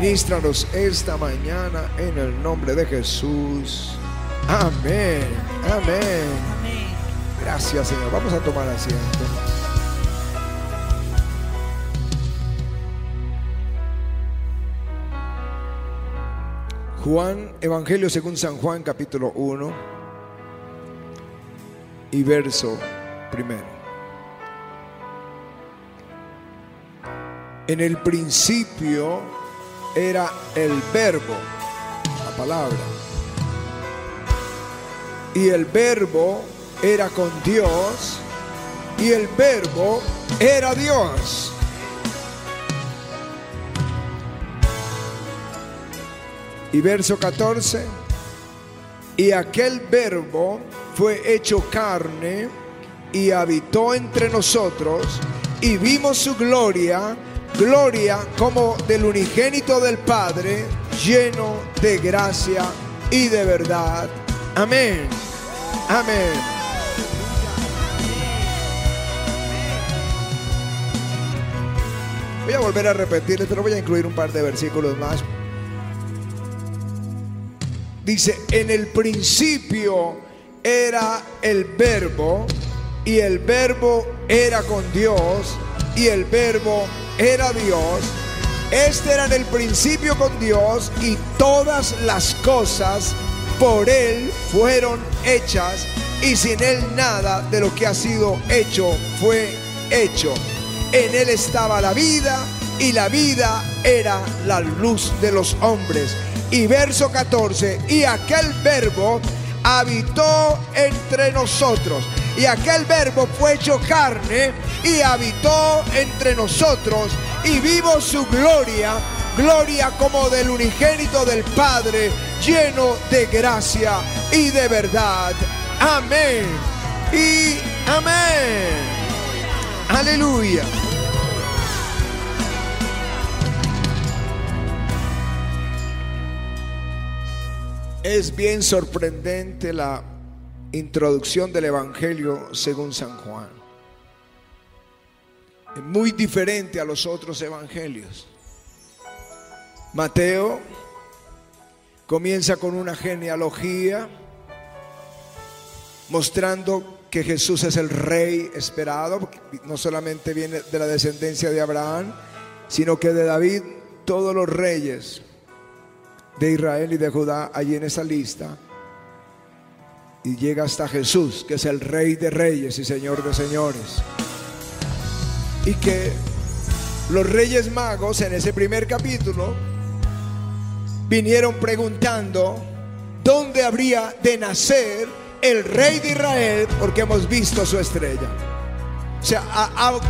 Ministranos esta mañana en el nombre de Jesús. Amén. Amén. Gracias, Señor. Vamos a tomar asiento. Juan, Evangelio según San Juan, capítulo 1 y verso primero. En el principio era el verbo, la palabra. Y el verbo era con Dios y el verbo era Dios. Y verso 14, y aquel verbo fue hecho carne y habitó entre nosotros y vimos su gloria, gloria como del unigénito del Padre, lleno de gracia y de verdad. Amén. Amén. Voy a volver a repetirles, pero voy a incluir un par de versículos más. Dice, en el principio era el verbo y el verbo era con Dios y el verbo era Dios. Este era en el principio con Dios y todas las cosas por Él fueron hechas y sin Él nada de lo que ha sido hecho fue hecho. En Él estaba la vida y la vida era la luz de los hombres. Y verso 14, y aquel verbo habitó entre nosotros. Y aquel verbo fue hecho carne y habitó entre nosotros. Y vimos su gloria, gloria como del unigénito del Padre, lleno de gracia y de verdad. Amén. Y amén. Aleluya. Es bien sorprendente la introducción del Evangelio según San Juan. Es muy diferente a los otros evangelios. Mateo comienza con una genealogía mostrando que Jesús es el rey esperado, no solamente viene de la descendencia de Abraham, sino que de David todos los reyes de Israel y de Judá allí en esa lista. Y llega hasta Jesús, que es el rey de reyes y señor de señores. Y que los reyes magos en ese primer capítulo vinieron preguntando dónde habría de nacer el rey de Israel porque hemos visto su estrella. O sea,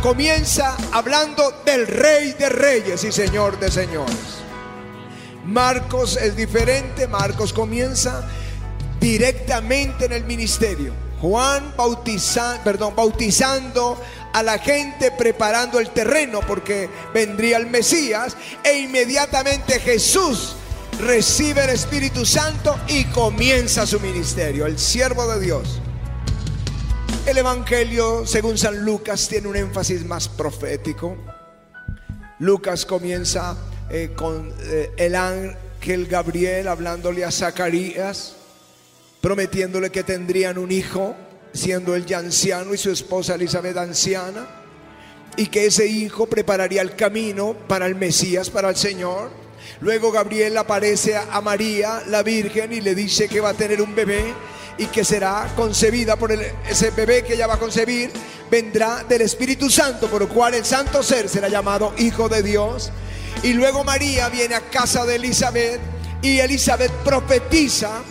comienza hablando del rey de reyes y señor de señores. Marcos es diferente, Marcos comienza directamente en el ministerio. Juan bautiza, perdón, bautizando a la gente, preparando el terreno porque vendría el Mesías e inmediatamente Jesús recibe el Espíritu Santo y comienza su ministerio, el siervo de Dios. El Evangelio, según San Lucas, tiene un énfasis más profético. Lucas comienza eh, con eh, el ángel Gabriel hablándole a Zacarías, prometiéndole que tendrían un hijo, siendo él ya anciano y su esposa Elizabeth anciana, y que ese hijo prepararía el camino para el Mesías, para el Señor. Luego Gabriel aparece a María, la Virgen, y le dice que va a tener un bebé y que será concebida por ese bebé que ella va a concebir, vendrá del Espíritu Santo, por lo cual el santo ser será llamado Hijo de Dios. Y luego María viene a casa de Elizabeth y Elizabeth profetiza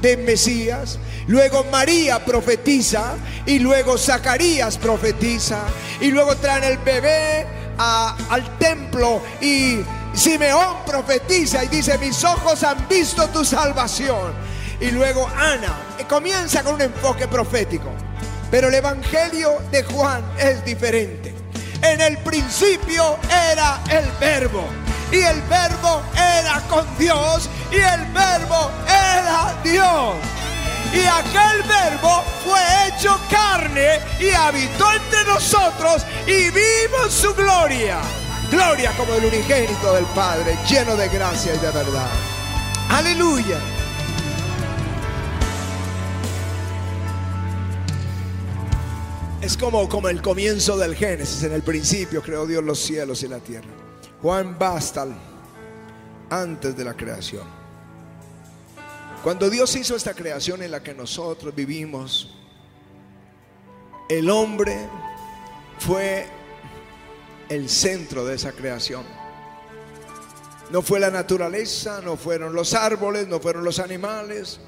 de Mesías. Luego María profetiza y luego Zacarías profetiza. Y luego traen el bebé al templo y Simeón profetiza y dice, mis ojos han visto tu salvación. Y luego Ana comienza con un enfoque profético. Pero el Evangelio de Juan es diferente. En el principio era el verbo. Y el verbo era con Dios. Y el verbo era Dios. Y aquel verbo fue hecho carne y habitó entre nosotros y vimos su gloria. Gloria como el unigénito del Padre, lleno de gracia y de verdad. Aleluya. Es como, como el comienzo del Génesis. En el principio creó Dios los cielos y la tierra. Juan Bastal, antes de la creación. Cuando Dios hizo esta creación en la que nosotros vivimos, el hombre fue el centro de esa creación. No fue la naturaleza, no fueron los árboles, no fueron los animales,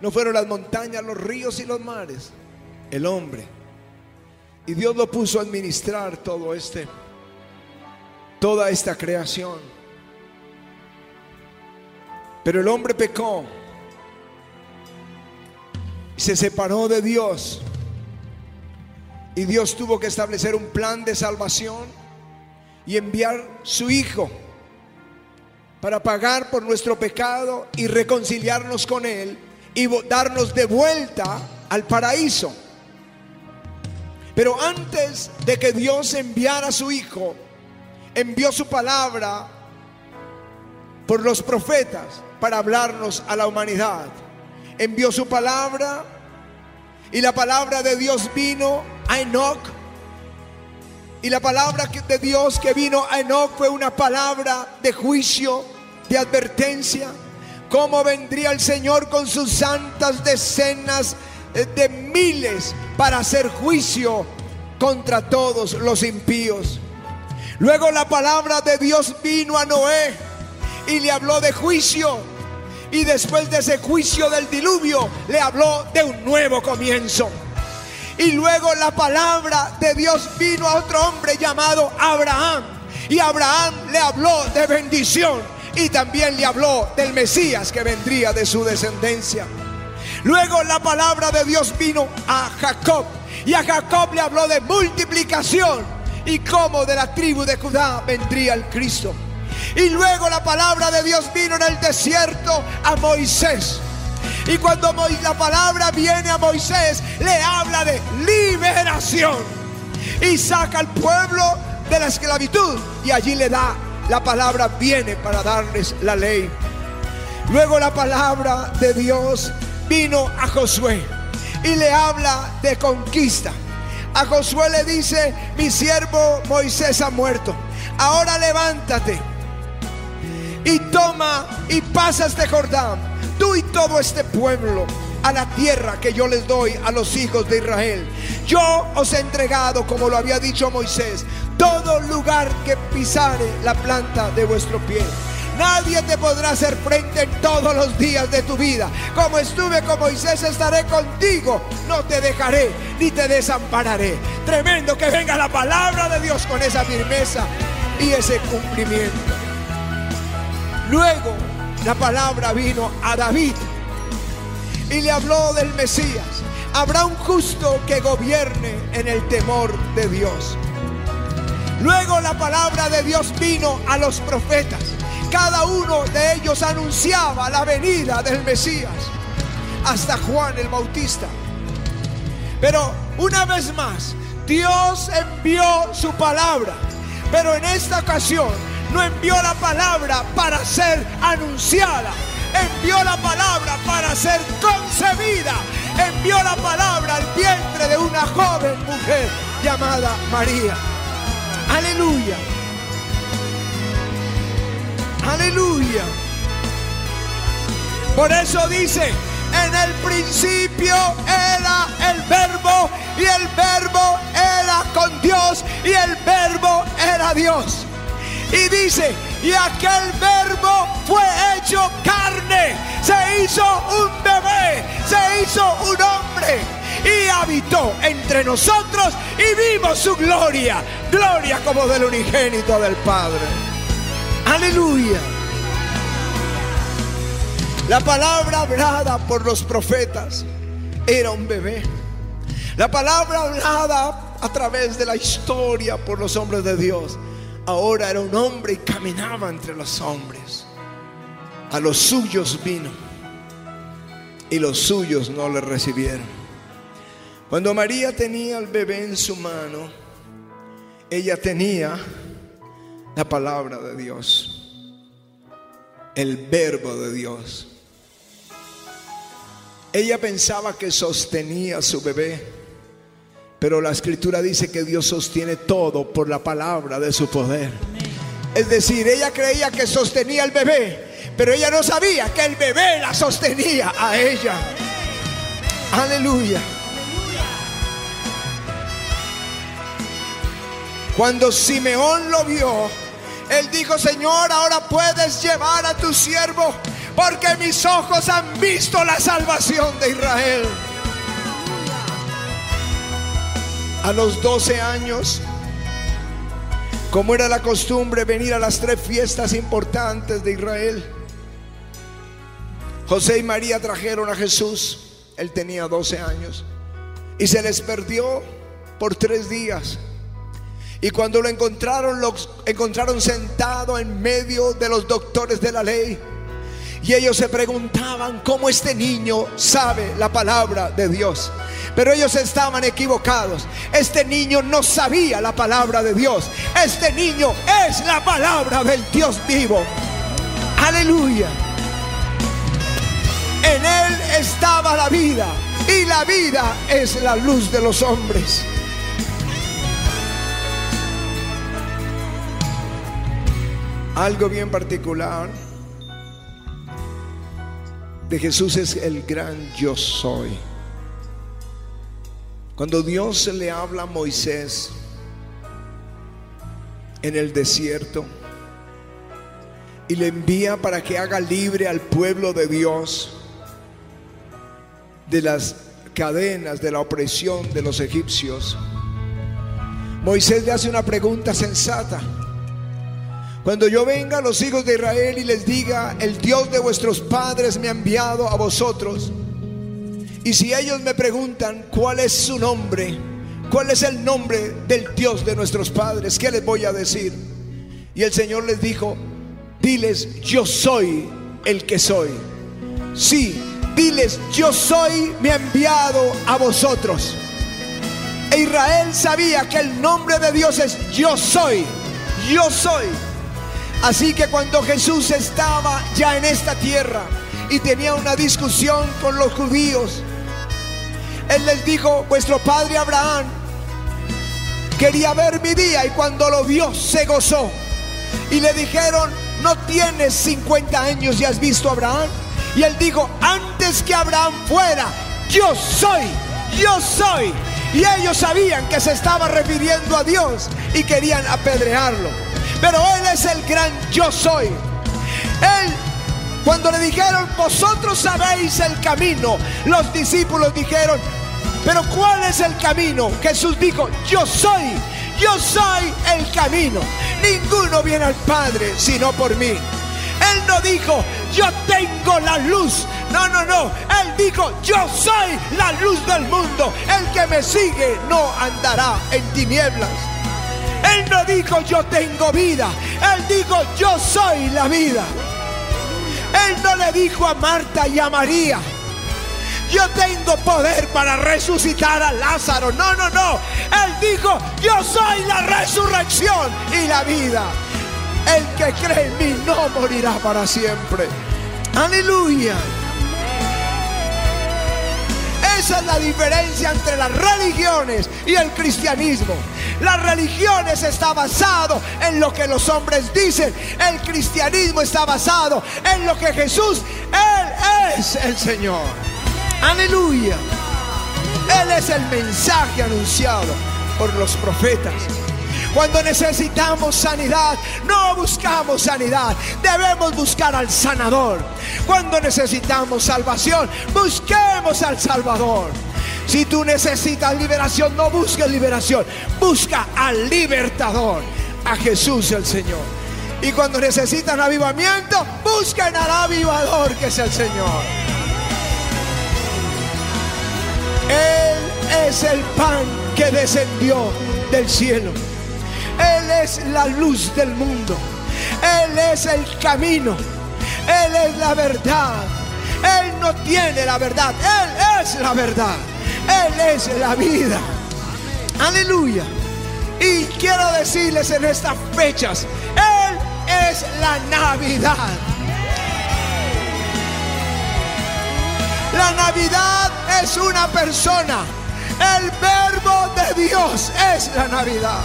no fueron las montañas, los ríos y los mares. El hombre. Y Dios lo puso a administrar todo este, toda esta creación. Pero el hombre pecó se separó de Dios. Y Dios tuvo que establecer un plan de salvación y enviar su Hijo para pagar por nuestro pecado y reconciliarnos con Él y darnos de vuelta al paraíso. Pero antes de que Dios enviara a su Hijo, envió su palabra por los profetas para hablarnos a la humanidad. Envió su palabra y la palabra de Dios vino a Enoch. Y la palabra de Dios que vino a Enoch fue una palabra de juicio, de advertencia. Cómo vendría el Señor con sus santas decenas de miles para hacer juicio contra todos los impíos. Luego la palabra de Dios vino a Noé y le habló de juicio. Y después de ese juicio del diluvio, le habló de un nuevo comienzo. Y luego la palabra de Dios vino a otro hombre llamado Abraham. Y Abraham le habló de bendición. Y también le habló del Mesías que vendría de su descendencia. Luego la palabra de Dios vino a Jacob y a Jacob le habló de multiplicación y cómo de la tribu de Judá vendría el Cristo. Y luego la palabra de Dios vino en el desierto a Moisés. Y cuando la palabra viene a Moisés, le habla de liberación. Y saca al pueblo de la esclavitud. Y allí le da la palabra, viene para darles la ley. Luego la palabra de Dios vino a Josué y le habla de conquista. A Josué le dice, mi siervo Moisés ha muerto. Ahora levántate y toma y pasa este Jordán, tú y todo este pueblo, a la tierra que yo les doy a los hijos de Israel. Yo os he entregado, como lo había dicho Moisés, todo lugar que pisare la planta de vuestro pie. Nadie te podrá hacer frente en todos los días de tu vida. Como estuve con Moisés, estaré contigo. No te dejaré ni te desampararé. Tremendo que venga la palabra de Dios con esa firmeza y ese cumplimiento. Luego la palabra vino a David y le habló del Mesías. Habrá un justo que gobierne en el temor de Dios. Luego la palabra de Dios vino a los profetas cada uno de ellos anunciaba la venida del Mesías, hasta Juan el Bautista. Pero una vez más, Dios envió su palabra, pero en esta ocasión no envió la palabra para ser anunciada, envió la palabra para ser concebida, envió la palabra al vientre de una joven mujer llamada María. Aleluya. Aleluya. Por eso dice, en el principio era el verbo y el verbo era con Dios y el verbo era Dios. Y dice, y aquel verbo fue hecho carne, se hizo un bebé, se hizo un hombre y habitó entre nosotros y vimos su gloria, gloria como del unigénito del Padre. Aleluya. La palabra hablada por los profetas era un bebé. La palabra hablada a través de la historia por los hombres de Dios ahora era un hombre y caminaba entre los hombres. A los suyos vino y los suyos no le recibieron. Cuando María tenía el bebé en su mano, ella tenía la palabra de Dios, el verbo de Dios. Ella pensaba que sostenía a su bebé, pero la escritura dice que Dios sostiene todo por la palabra de su poder. Es decir, ella creía que sostenía al bebé, pero ella no sabía que el bebé la sostenía a ella. Aleluya. Cuando Simeón lo vio, él dijo, Señor, ahora puedes llevar a tu siervo porque mis ojos han visto la salvación de Israel. A los 12 años, como era la costumbre venir a las tres fiestas importantes de Israel, José y María trajeron a Jesús, él tenía 12 años, y se les perdió por tres días. Y cuando lo encontraron, lo encontraron sentado en medio de los doctores de la ley. Y ellos se preguntaban cómo este niño sabe la palabra de Dios. Pero ellos estaban equivocados. Este niño no sabía la palabra de Dios. Este niño es la palabra del Dios vivo. Aleluya. En él estaba la vida. Y la vida es la luz de los hombres. Algo bien particular de Jesús es el gran yo soy. Cuando Dios le habla a Moisés en el desierto y le envía para que haga libre al pueblo de Dios de las cadenas de la opresión de los egipcios, Moisés le hace una pregunta sensata. Cuando yo venga a los hijos de Israel y les diga, el Dios de vuestros padres me ha enviado a vosotros, y si ellos me preguntan cuál es su nombre, cuál es el nombre del Dios de nuestros padres, ¿qué les voy a decir? Y el Señor les dijo, diles, yo soy el que soy. Sí, diles, yo soy, me ha enviado a vosotros. E Israel sabía que el nombre de Dios es yo soy, yo soy. Así que cuando Jesús estaba ya en esta tierra y tenía una discusión con los judíos, Él les dijo, vuestro padre Abraham quería ver mi día y cuando lo vio se gozó. Y le dijeron, no tienes 50 años y has visto a Abraham. Y él dijo, antes que Abraham fuera, yo soy, yo soy. Y ellos sabían que se estaba refiriendo a Dios y querían apedrearlo. Pero Él es el gran yo soy. Él, cuando le dijeron, vosotros sabéis el camino, los discípulos dijeron, pero ¿cuál es el camino? Jesús dijo, yo soy, yo soy el camino. Ninguno viene al Padre sino por mí. Él no dijo, yo tengo la luz. No, no, no. Él dijo, yo soy la luz del mundo. El que me sigue no andará en tinieblas. No dijo yo tengo vida. Él dijo yo soy la vida. Él no le dijo a Marta y a María. Yo tengo poder para resucitar a Lázaro. No, no, no. Él dijo, yo soy la resurrección y la vida. El que cree en mí no morirá para siempre. Aleluya. Esa es la diferencia entre las religiones y el cristianismo. Las religiones está basado en lo que los hombres dicen. El cristianismo está basado en lo que Jesús, Él es el Señor. Aleluya. Él es el mensaje anunciado por los profetas. Cuando necesitamos sanidad, no buscamos sanidad, debemos buscar al sanador. Cuando necesitamos salvación, busquemos al Salvador. Si tú necesitas liberación, no busques liberación, busca al libertador, a Jesús el Señor. Y cuando necesitan avivamiento, busquen al avivador que es el Señor. Él es el pan que descendió del cielo. Él es la luz del mundo. Él es el camino. Él es la verdad. Él no tiene la verdad. Él es la verdad. Él es la vida. Aleluya. Y quiero decirles en estas fechas, es la Navidad. La Navidad es una persona. El verbo de Dios es la Navidad.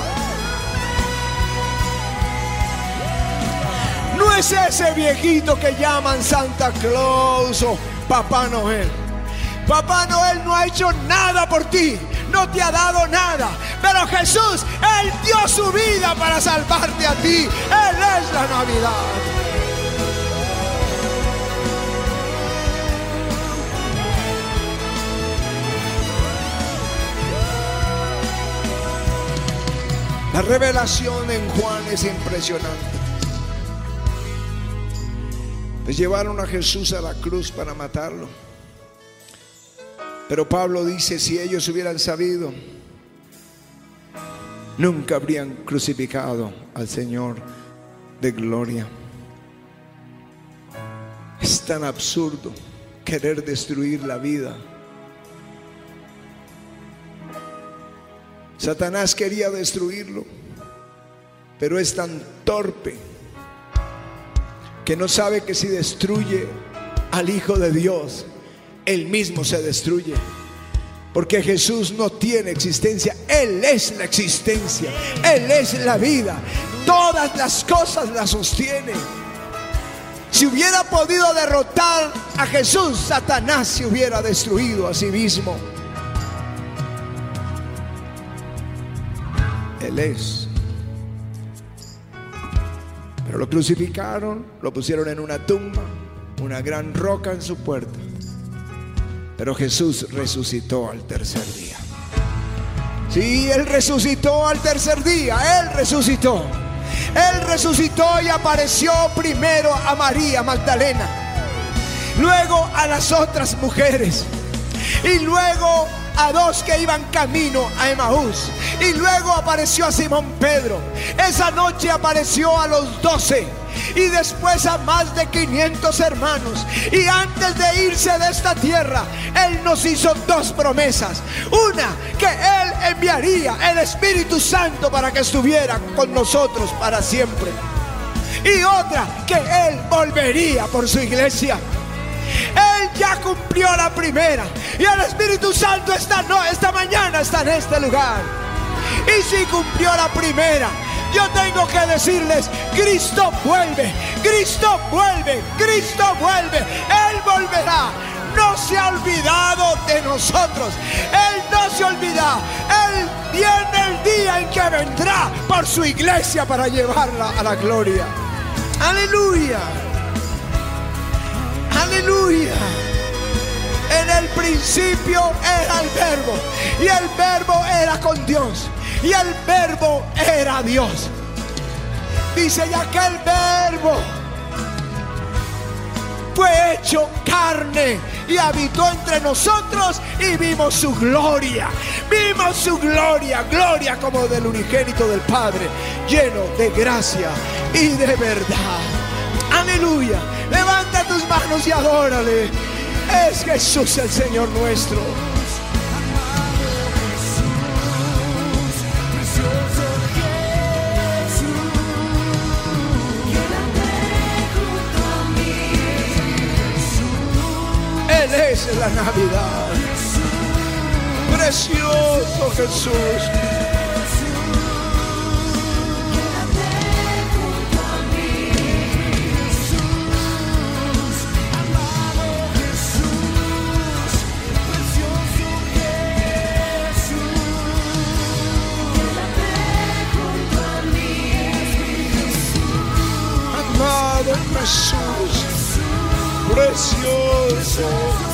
No es ese viejito que llaman Santa Claus o Papá Noel. Papá Noel no ha hecho nada por ti, no te ha dado nada. Pero Jesús, Él dio su vida para salvarte a ti. Él es la Navidad. La revelación en Juan es impresionante. Pues llevaron a Jesús a la cruz para matarlo. Pero Pablo dice, si ellos hubieran sabido, nunca habrían crucificado al Señor de gloria. Es tan absurdo querer destruir la vida. Satanás quería destruirlo, pero es tan torpe que no sabe que si destruye al Hijo de Dios, él mismo se destruye. Porque Jesús no tiene existencia, Él es la existencia, Él es la vida. Todas las cosas la sostiene. Si hubiera podido derrotar a Jesús, Satanás se hubiera destruido a sí mismo. Él es. Pero lo crucificaron, lo pusieron en una tumba, una gran roca en su puerta. Pero Jesús resucitó al tercer día. Sí, Él resucitó al tercer día. Él resucitó. Él resucitó y apareció primero a María Magdalena. Luego a las otras mujeres. Y luego a dos que iban camino a Emaús. Y luego apareció a Simón Pedro. Esa noche apareció a los doce y después a más de 500 hermanos. Y antes de irse de esta tierra, Él nos hizo dos promesas. Una, que Él enviaría el Espíritu Santo para que estuviera con nosotros para siempre. Y otra, que Él volvería por su iglesia. Él ya cumplió la primera. Y el Espíritu Santo esta, no, esta mañana está en este lugar. Y si cumplió la primera, yo tengo que decirles, Cristo vuelve, Cristo vuelve, Cristo vuelve, Él volverá. No se ha olvidado de nosotros. Él no se olvida. Él viene el día en que vendrá por su iglesia para llevarla a la gloria. Aleluya. Aleluya. En el principio era el verbo y el verbo era con Dios y el verbo era Dios. Dice ya que el verbo fue hecho carne y habitó entre nosotros y vimos su gloria. Vimos su gloria, gloria como del unigénito del Padre, lleno de gracia y de verdad. Aleluya. Levanta tus manos y adórale. Es Jesús el Señor nuestro. Navidad. Precioso Jesús. Jesús, precioso.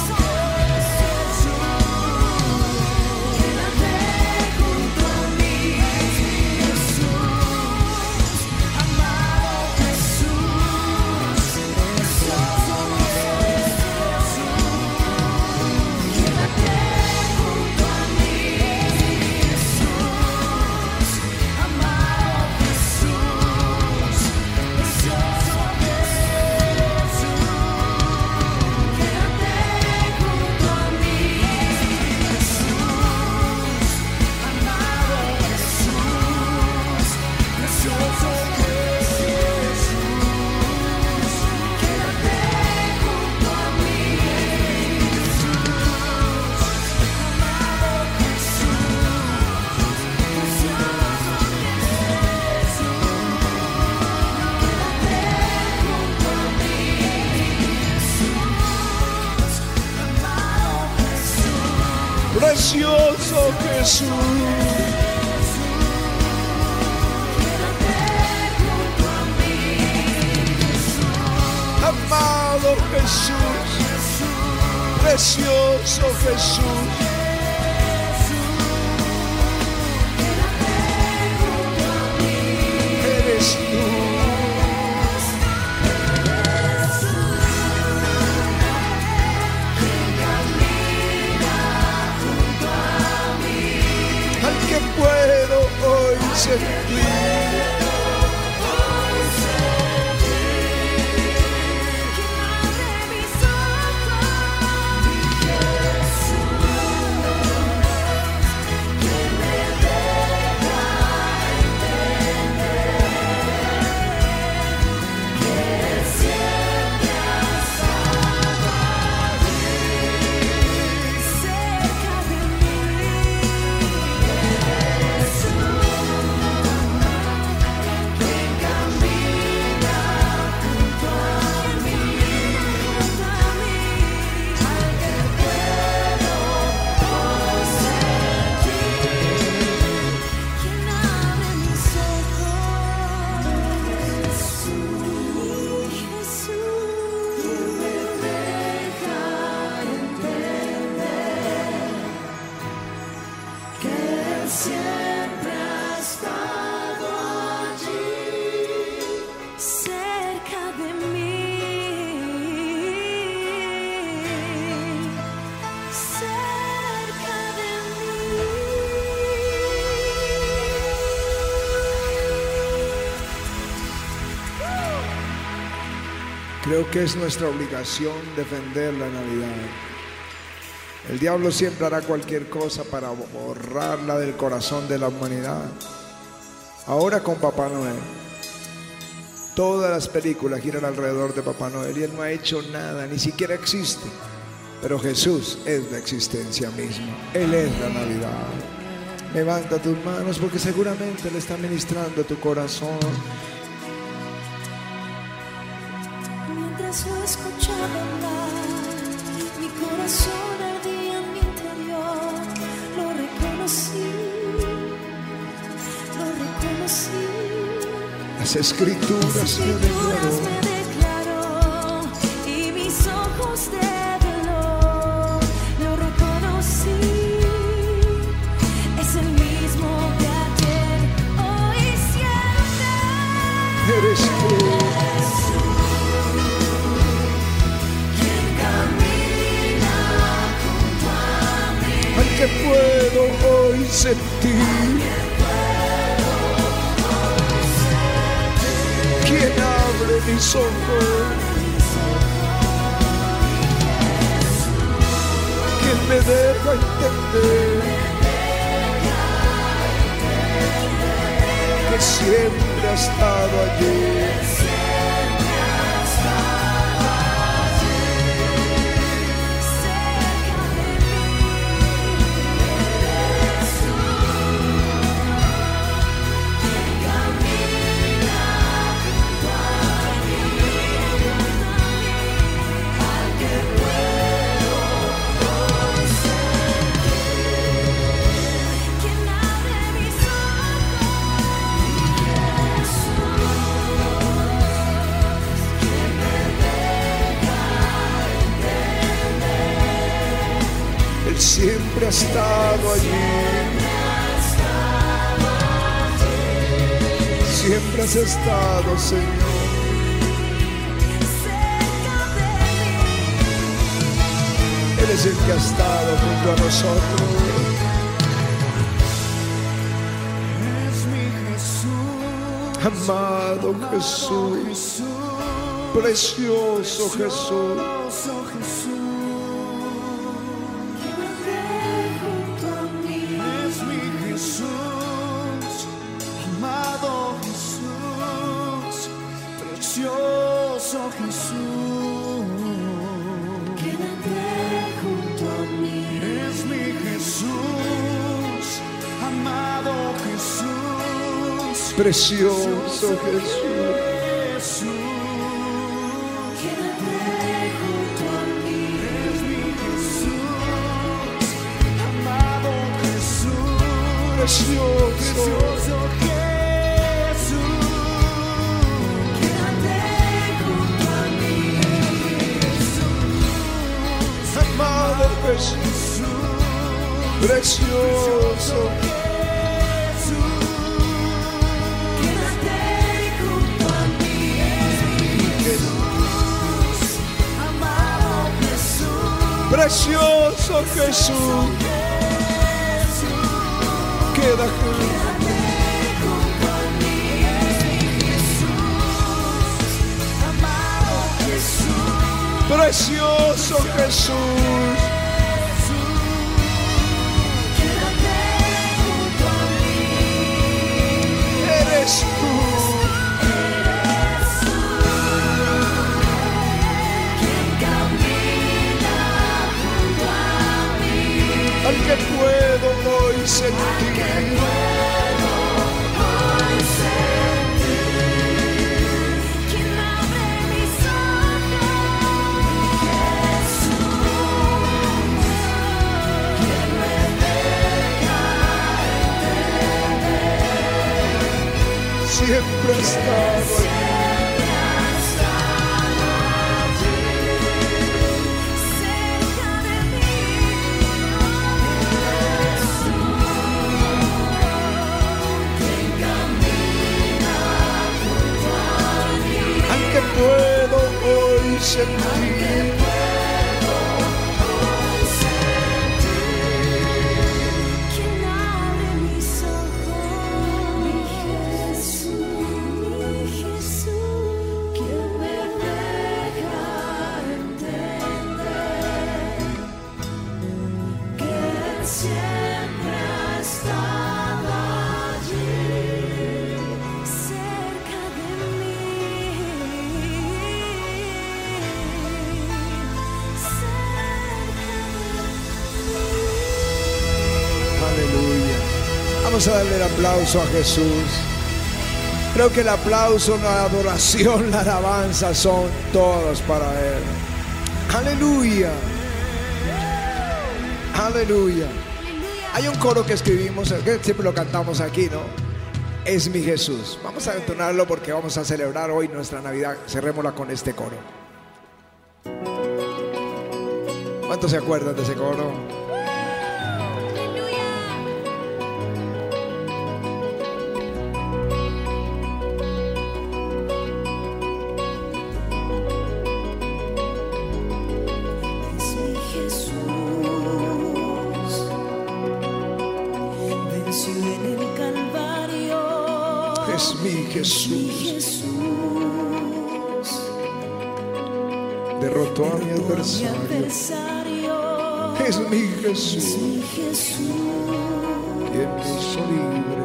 you Creo que es nuestra obligación defender la Navidad. El diablo siempre hará cualquier cosa para borrarla del corazón de la humanidad. Ahora con Papá Noel. Todas las películas giran alrededor de Papá Noel y él no ha hecho nada, ni siquiera existe. Pero Jesús es la existencia misma. Él es la Navidad. Levanta tus manos porque seguramente le está ministrando tu corazón. Lo escuchaba hablar, mi corazón ardía en mi interior. Lo reconocí, lo reconocí. Las escrituras Las me escrituras declaró. me declaró sentir. Quien abre mis ojos, quien me deja entender que siempre ha estado allí. Amado Jesús, precioso Jesús, precioso Jesús. Jesús. Quédate Jesús. Precioso Jesús, que puedo hoy sentir. Hoy sentir. Quien hoy sentir. Aplauso a Jesús. Creo que el aplauso, la adoración, la alabanza son todos para Él. Aleluya. Aleluya. Hay un coro que escribimos, que siempre lo cantamos aquí, ¿no? Es mi Jesús. Vamos a entonarlo porque vamos a celebrar hoy nuestra Navidad. Cerrémosla con este coro. ¿Cuántos se acuerdan de ese coro? Adversario. adversario. Es mi Es Jesús. mi Jesús, quien me hizo libre.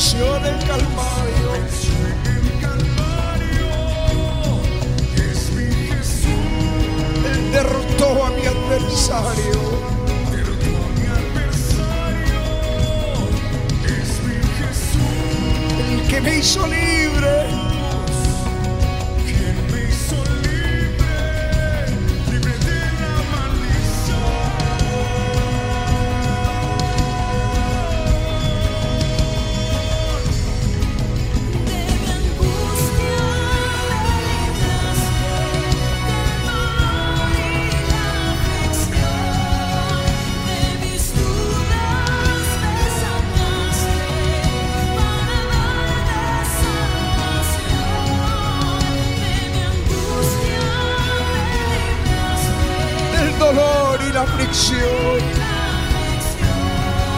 Él venció en el Calvario. Es mi Jesús, Él derrotó a mi adversario. derrotó a mi adversario. Es mi Jesús, El que me hizo libre.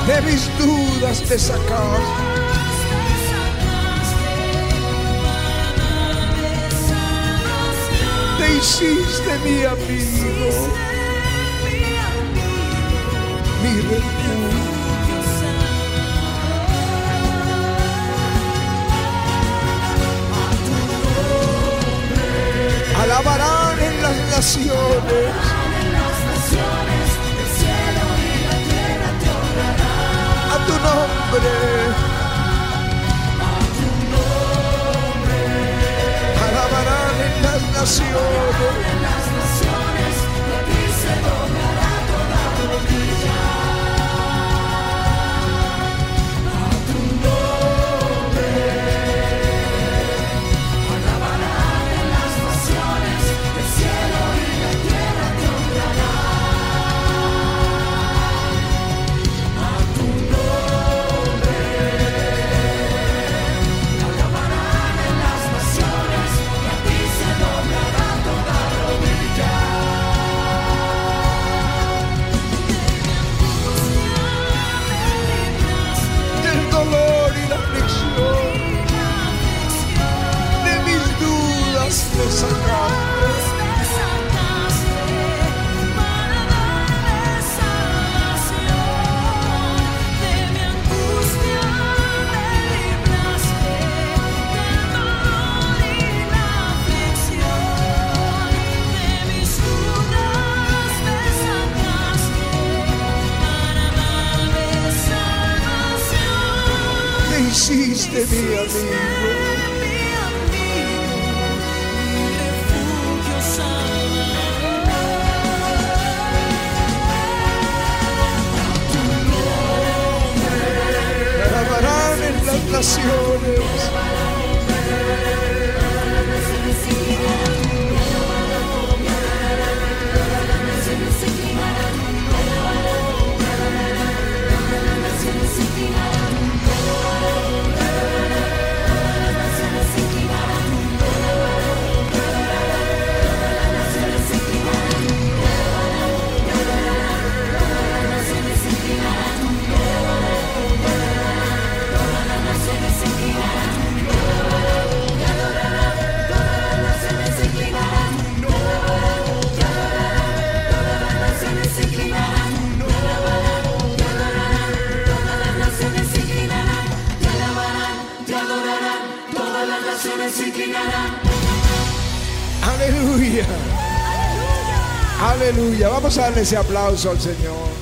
de mis dudas te sacaste. Te hiciste mi amigo, mi refugio. alabarán en las naciones. nombre. alabarán en las naciones. En Las naciones, de ti se doblará toda rodilla. naciones. Aleluya. Aleluya. Vamos a darle ese aplauso al Señor.